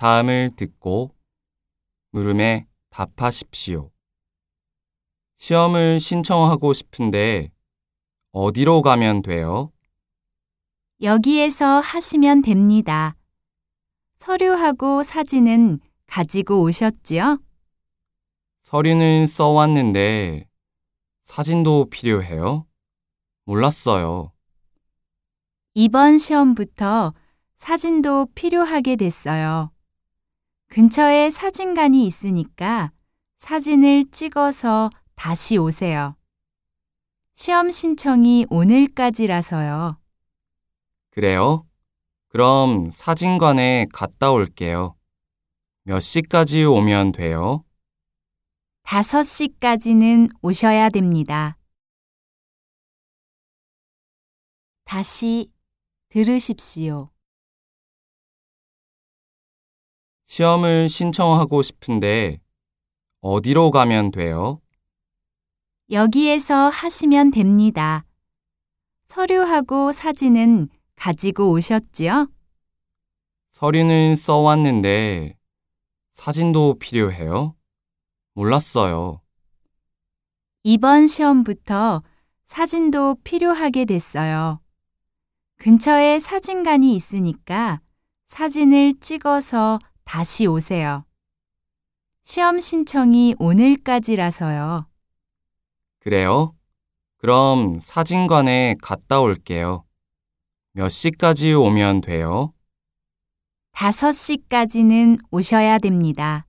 다음을 듣고 물음에 답하십시오. 시험을 신청하고 싶은데 어디로 가면 돼요? 여기에서 하시면 됩니다. 서류하고 사진은 가지고 오셨지요? 서류는 써왔는데 사진도 필요해요? 몰랐어요. 이번 시험부터 사진도 필요하게 됐어요. 근처에 사진관이 있으니까 사진을 찍어서 다시 오세요. 시험 신청이 오늘까지라서요. 그래요? 그럼 사진관에 갔다 올게요. 몇 시까지 오면 돼요? 5시까지는 오셔야 됩니다. 다시 들으십시오. 시험을 신청하고 싶은데 어디로 가면 돼요? 여기에서 하시면 됩니다. 서류하고 사진은 가지고 오셨지요? 서류는 써왔는데 사진도 필요해요? 몰랐어요. 이번 시험부터 사진도 필요하게 됐어요. 근처에 사진관이 있으니까 사진을 찍어서 다시 오세요. 시험 신청이 오늘까지라서요. 그래요? 그럼 사진관에 갔다 올게요. 몇 시까지 오면 돼요? 5시까지는 오셔야 됩니다.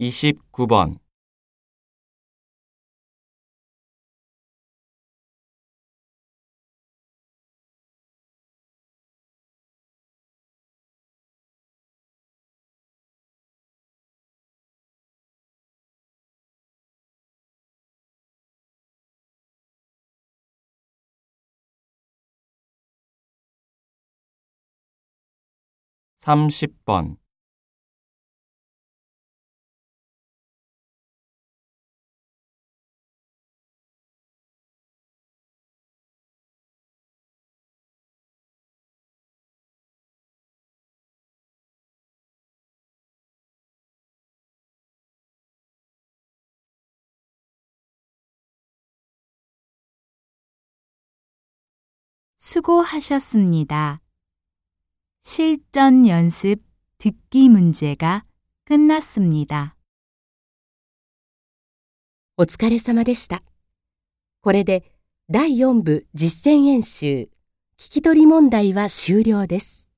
29번. 삼십 번 수고하셨습니다. 실전 연습 듣기 문제가 끝났습니다. お疲れ様でした。これで第4部実践演習聞き取り問題は終了です。